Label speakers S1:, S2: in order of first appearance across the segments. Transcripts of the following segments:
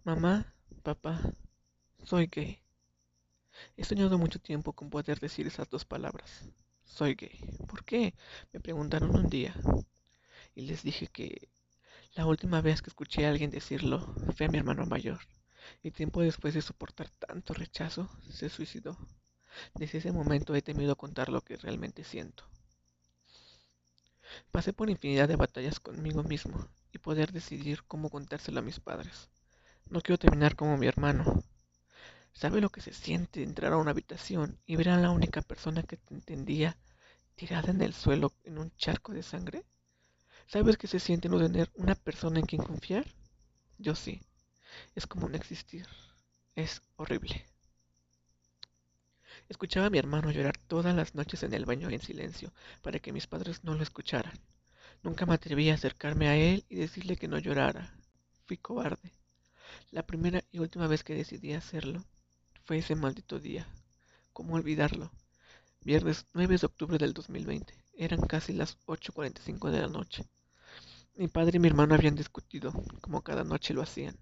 S1: Mamá, papá, soy gay. He soñado mucho tiempo con poder decir esas dos palabras. Soy gay. ¿Por qué? Me preguntaron un día. Y les dije que la última vez que escuché a alguien decirlo fue a mi hermano mayor. Y tiempo después de soportar tanto rechazo, se suicidó. Desde ese momento he temido contar lo que realmente siento. Pasé por infinidad de batallas conmigo mismo y poder decidir cómo contárselo a mis padres. No quiero terminar como mi hermano. ¿Sabe lo que se siente entrar a una habitación y ver a la única persona que te entendía tirada en el suelo en un charco de sangre? ¿Sabes qué se siente no tener una persona en quien confiar? Yo sí. Es como no existir. Es horrible. Escuchaba a mi hermano llorar todas las noches en el baño en silencio para que mis padres no lo escucharan. Nunca me atreví a acercarme a él y decirle que no llorara. Fui cobarde. La primera y última vez que decidí hacerlo fue ese maldito día. ¿Cómo olvidarlo? Viernes 9 de octubre del 2020. Eran casi las 8.45 de la noche. Mi padre y mi hermano habían discutido, como cada noche lo hacían.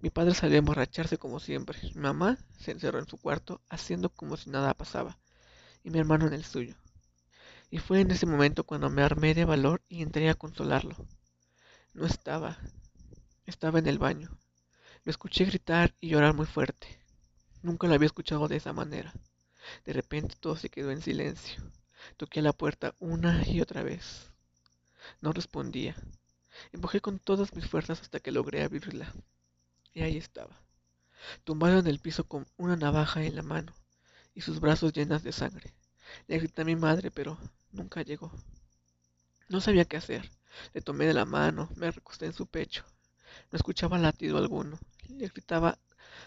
S1: Mi padre salió a emborracharse como siempre. Mi mamá se encerró en su cuarto, haciendo como si nada pasaba, y mi hermano en el suyo. Y fue en ese momento cuando me armé de valor y entré a consolarlo. No estaba. Estaba en el baño. Me escuché gritar y llorar muy fuerte. Nunca lo había escuchado de esa manera. De repente todo se quedó en silencio. Toqué a la puerta una y otra vez. No respondía. Empujé con todas mis fuerzas hasta que logré abrirla. Y ahí estaba, tumbado en el piso con una navaja en la mano y sus brazos llenas de sangre. Le grité a mi madre, pero nunca llegó. No sabía qué hacer. Le tomé de la mano, me recosté en su pecho. No escuchaba latido alguno. Le gritaba,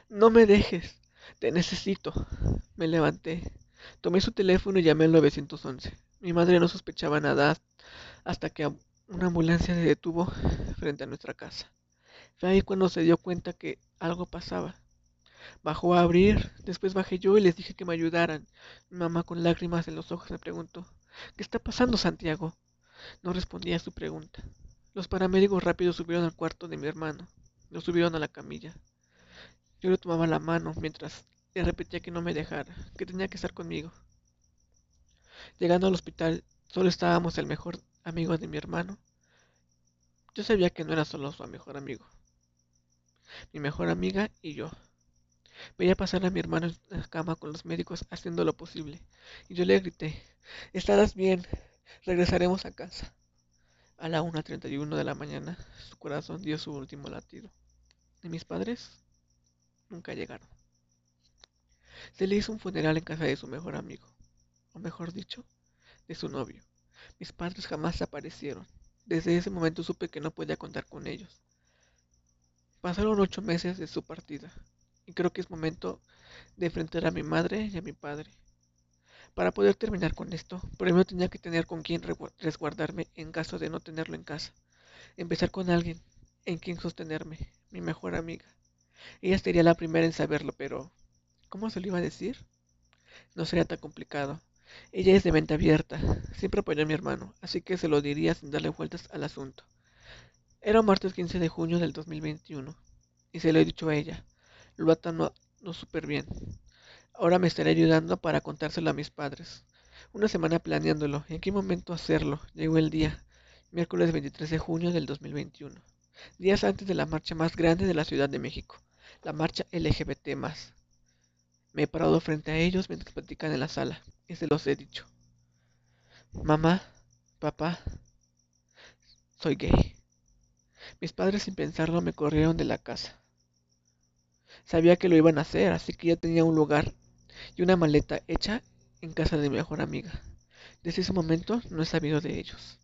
S1: no me dejes, te necesito. Me levanté, tomé su teléfono y llamé al 911. Mi madre no sospechaba nada hasta que una ambulancia se detuvo frente a nuestra casa. Fue ahí cuando se dio cuenta que algo pasaba. Bajó a abrir, después bajé yo y les dije que me ayudaran. Mi mamá con lágrimas en los ojos me preguntó, ¿qué está pasando, Santiago? No respondía a su pregunta. Los paramédicos rápido subieron al cuarto de mi hermano. Lo subieron a la camilla. Yo le tomaba la mano mientras le repetía que no me dejara, que tenía que estar conmigo. Llegando al hospital, solo estábamos el mejor amigo de mi hermano. Yo sabía que no era solo su mejor amigo, mi mejor amiga y yo. Veía pasar a mi hermano en la cama con los médicos haciendo lo posible, y yo le grité, estarás bien, regresaremos a casa. A la 1.31 de la mañana, su corazón dio su último latido, y mis padres nunca llegaron. Se le hizo un funeral en casa de su mejor amigo, o mejor dicho, de su novio. Mis padres jamás aparecieron. Desde ese momento supe que no podía contar con ellos. Pasaron ocho meses de su partida, y creo que es momento de enfrentar a mi madre y a mi padre. Para poder terminar con esto, primero tenía que tener con quien resguardarme en caso de no tenerlo en casa. Empezar con alguien en quien sostenerme, mi mejor amiga. Ella sería la primera en saberlo, pero ¿cómo se lo iba a decir? No sería tan complicado. Ella es de mente abierta, siempre apoyó a mi hermano, así que se lo diría sin darle vueltas al asunto. Era martes 15 de junio del 2021 y se lo he dicho a ella. Lo no, no súper bien. Ahora me estaré ayudando para contárselo a mis padres. Una semana planeándolo. ¿En qué momento hacerlo? Llegó el día, miércoles 23 de junio del 2021. Días antes de la marcha más grande de la Ciudad de México, la marcha LGBT+. Me he parado frente a ellos mientras platican en la sala y se los he dicho. Mamá, papá, soy gay. Mis padres sin pensarlo me corrieron de la casa. Sabía que lo iban a hacer, así que ya tenía un lugar y una maleta hecha en casa de mi mejor amiga. Desde ese momento no he sabido de ellos.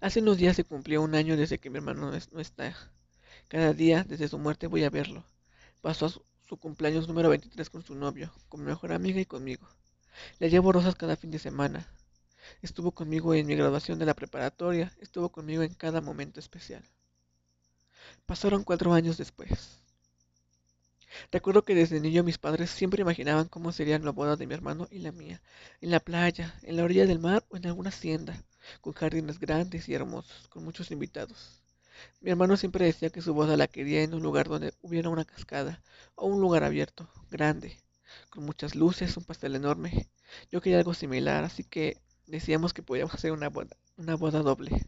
S1: Hace unos días se cumplió un año desde que mi hermano no está. Cada día, desde su muerte, voy a verlo. Pasó su, su cumpleaños número 23 con su novio, con mi mejor amiga y conmigo. Le llevo rosas cada fin de semana. Estuvo conmigo en mi graduación de la preparatoria, estuvo conmigo en cada momento especial. Pasaron cuatro años después. Recuerdo que desde niño mis padres siempre imaginaban cómo sería la boda de mi hermano y la mía, en la playa, en la orilla del mar o en alguna hacienda, con jardines grandes y hermosos, con muchos invitados. Mi hermano siempre decía que su boda la quería en un lugar donde hubiera una cascada o un lugar abierto, grande, con muchas luces, un pastel enorme. Yo quería algo similar, así que decíamos que podíamos hacer una boda, una boda doble.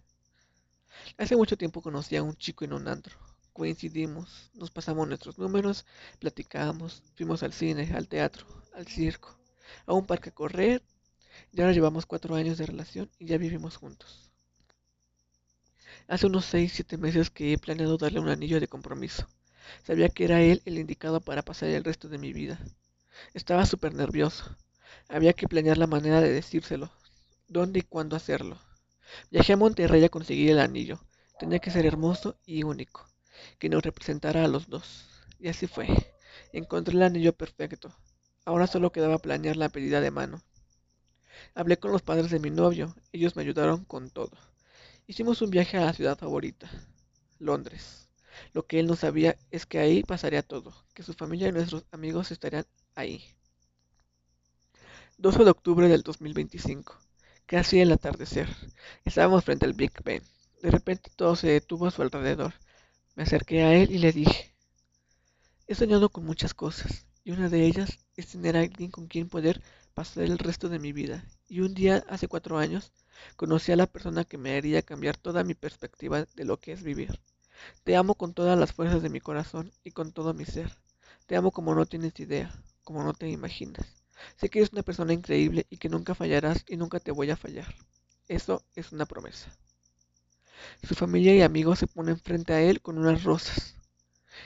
S1: Hace mucho tiempo conocí a un chico en un antro. Coincidimos, nos pasamos nuestros números, platicamos, fuimos al cine, al teatro, al circo, a un parque a correr. Y ahora llevamos cuatro años de relación y ya vivimos juntos. Hace unos seis, siete meses que he planeado darle un anillo de compromiso. Sabía que era él el indicado para pasar el resto de mi vida. Estaba súper nervioso. Había que planear la manera de decírselo, dónde y cuándo hacerlo. Viajé a Monterrey a conseguir el anillo. Tenía que ser hermoso y único, que nos representara a los dos. Y así fue. Encontré el anillo perfecto. Ahora solo quedaba planear la pedida de mano. Hablé con los padres de mi novio. Ellos me ayudaron con todo. Hicimos un viaje a la ciudad favorita, Londres. Lo que él no sabía es que ahí pasaría todo, que su familia y nuestros amigos estarían ahí. 12 de octubre del 2025. Casi el atardecer. Estábamos frente al Big Ben. De repente todo se detuvo a su alrededor. Me acerqué a él y le dije, he soñado con muchas cosas, y una de ellas es tener a alguien con quien poder pasar el resto de mi vida. Y un día, hace cuatro años, conocí a la persona que me haría cambiar toda mi perspectiva de lo que es vivir. Te amo con todas las fuerzas de mi corazón y con todo mi ser. Te amo como no tienes idea, como no te imaginas. Sé que eres una persona increíble y que nunca fallarás y nunca te voy a fallar. Eso es una promesa. Su familia y amigos se ponen frente a él con unas rosas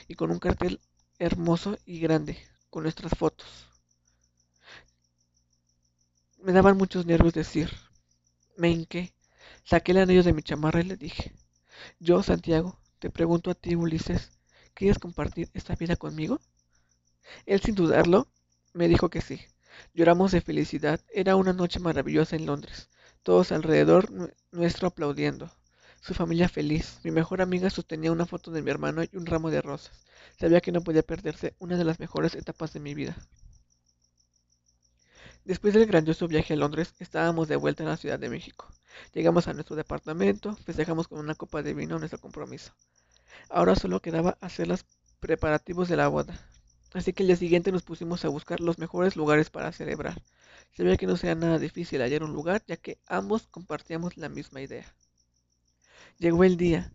S1: y con un cartel hermoso y grande con nuestras fotos. Me daban muchos nervios decir, me hinqué, saqué el anillo de mi chamarra y le dije, yo, Santiago, te pregunto a ti, Ulises, ¿quieres compartir esta vida conmigo? Él sin dudarlo me dijo que sí. Lloramos de felicidad. Era una noche maravillosa en Londres. Todos alrededor nuestro aplaudiendo. Su familia feliz. Mi mejor amiga sostenía una foto de mi hermano y un ramo de rosas. Sabía que no podía perderse una de las mejores etapas de mi vida. Después del grandioso viaje a Londres, estábamos de vuelta en la Ciudad de México. Llegamos a nuestro departamento, festejamos con una copa de vino nuestro compromiso. Ahora solo quedaba hacer los preparativos de la boda. Así que el día siguiente nos pusimos a buscar los mejores lugares para celebrar. Se veía que no sería nada difícil hallar un lugar, ya que ambos compartíamos la misma idea. Llegó el día,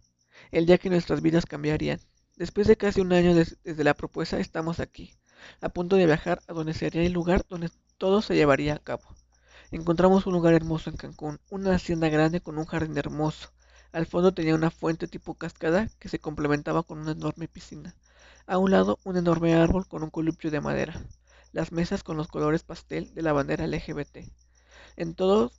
S1: el día que nuestras vidas cambiarían. Después de casi un año desde la propuesta, estamos aquí, a punto de viajar a donde sería el lugar donde todo se llevaría a cabo. Encontramos un lugar hermoso en Cancún, una hacienda grande con un jardín hermoso. Al fondo tenía una fuente tipo cascada que se complementaba con una enorme piscina. A un lado, un enorme árbol con un columpio de madera. Las mesas con los colores pastel de la bandera LGBT. En todo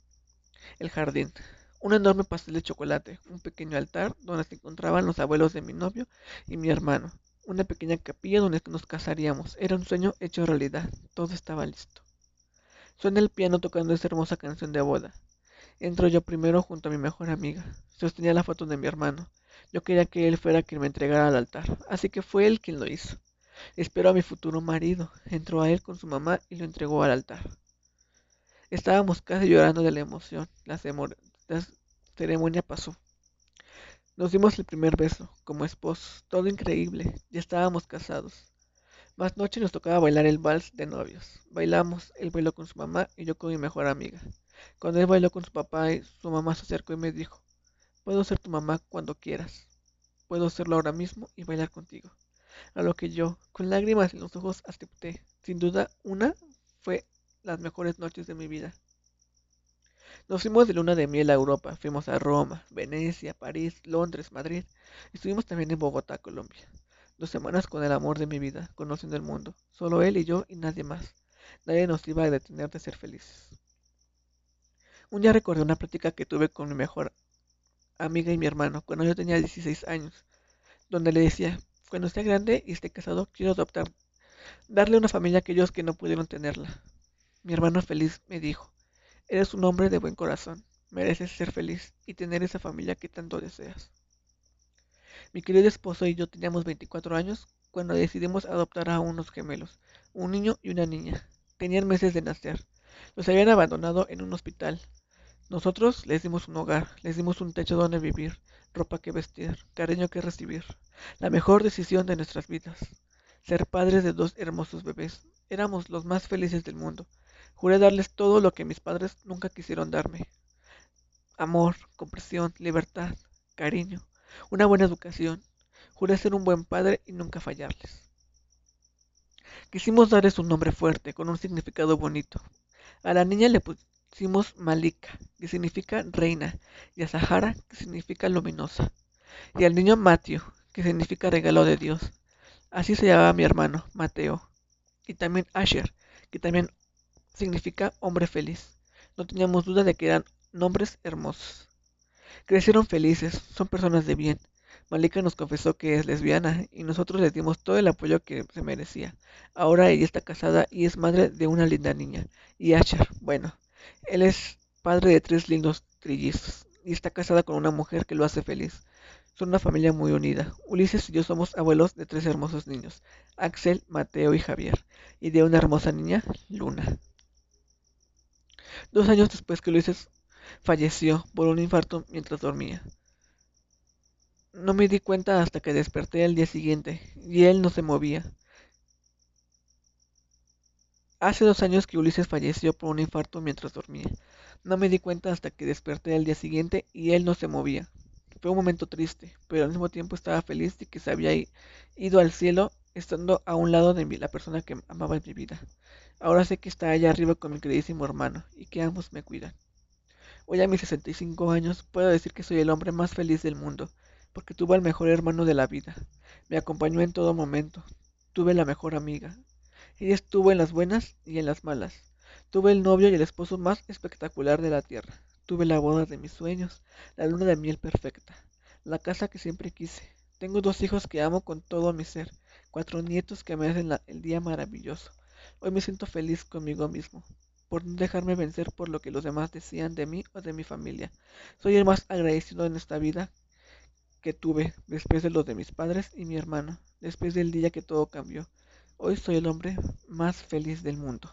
S1: el jardín, un enorme pastel de chocolate, un pequeño altar donde se encontraban los abuelos de mi novio y mi hermano, una pequeña capilla donde nos casaríamos. Era un sueño hecho realidad. Todo estaba listo. Suena el piano tocando esa hermosa canción de boda. Entro yo primero junto a mi mejor amiga. Sostenía la foto de mi hermano. Yo quería que él fuera quien me entregara al altar, así que fue él quien lo hizo. Esperó a mi futuro marido, entró a él con su mamá y lo entregó al altar. Estábamos casi llorando de la emoción. La, ceremonia pasó. Nos dimos el primer beso, como esposos, todo increíble, ya estábamos casados. Más noche nos tocaba bailar el vals de novios. Bailamos, él bailó con su mamá y yo con mi mejor amiga. Cuando él bailó con su papá, y su mamá se acercó y me dijo, Puedo ser tu mamá cuando quieras. Puedo hacerlo ahora mismo y bailar contigo. A lo que yo, con lágrimas en los ojos, acepté. Sin duda, una fue las mejores noches de mi vida. Nos fuimos de luna de miel a Europa. Fuimos a Roma, Venecia, París, Londres, Madrid. Estuvimos también en Bogotá, Colombia. Dos semanas con el amor de mi vida, conociendo el mundo. Solo él y yo y nadie más. Nadie nos iba a detener de ser felices. Un día recordé una plática que tuve con mi mejor amiga y mi hermano cuando yo tenía 16 años, donde le decía, cuando esté grande y esté casado, quiero adoptar, darle una familia a aquellos que no pudieron tenerla. Mi hermano feliz me dijo, eres un hombre de buen corazón, mereces ser feliz y tener esa familia que tanto deseas. Mi querido esposo y yo teníamos 24 años cuando decidimos adoptar a unos gemelos, un niño y una niña. Tenían meses de nacer. Los habían abandonado en un hospital. Nosotros les dimos un hogar, les dimos un techo donde vivir, ropa que vestir, cariño que recibir. La mejor decisión de nuestras vidas. Ser padres de dos hermosos bebés. Éramos los más felices del mundo. Juré darles todo lo que mis padres nunca quisieron darme. Amor, comprensión, libertad, cariño, una buena educación. Juré ser un buen padre y nunca fallarles. Quisimos darles un nombre fuerte, con un significado bonito. A la niña le pusimos Malika, que significa reina, y a Sahara, que significa luminosa, y al niño Matthew, que significa regalo de Dios. Así se llamaba mi hermano, Mateo, y también Asher, que también significa hombre feliz. No teníamos duda de que eran nombres hermosos. Crecieron felices, son personas de bien. Malika nos confesó que es lesbiana y nosotros le dimos todo el apoyo que se merecía. Ahora ella está casada y es madre de una linda niña. Y Asher, bueno, él es padre de tres lindos trillizos y está casada con una mujer que lo hace feliz. Son una familia muy unida. Ulises y yo somos abuelos de tres hermosos niños, Axel, Mateo y Javier, y de una hermosa niña, Luna. Dos años después que Ulises falleció por un infarto mientras dormía. No me di cuenta hasta que desperté el día siguiente y él no se movía. Hace dos años que Ulises falleció por un infarto mientras dormía. No me di cuenta hasta que desperté el día siguiente y él no se movía. Fue un momento triste, pero al mismo tiempo estaba feliz de que se había ido al cielo estando a un lado de mí, la persona que amaba en mi vida. Ahora sé que está allá arriba con mi queridísimo hermano y que ambos me cuidan. Hoy a mis 65 años puedo decir que soy el hombre más feliz del mundo porque tuve el mejor hermano de la vida. Me acompañó en todo momento. Tuve la mejor amiga. Ella estuvo en las buenas y en las malas. Tuve el novio y el esposo más espectacular de la tierra. Tuve la boda de mis sueños, la luna de miel perfecta, la casa que siempre quise. Tengo dos hijos que amo con todo mi ser, cuatro nietos que me hacen el día maravilloso. Hoy me siento feliz conmigo mismo, por no dejarme vencer por lo que los demás decían de mí o de mi familia. Soy el más agradecido en esta vida que tuve después de los de mis padres y mi hermano, después del día que todo cambió. Hoy soy el hombre más feliz del mundo.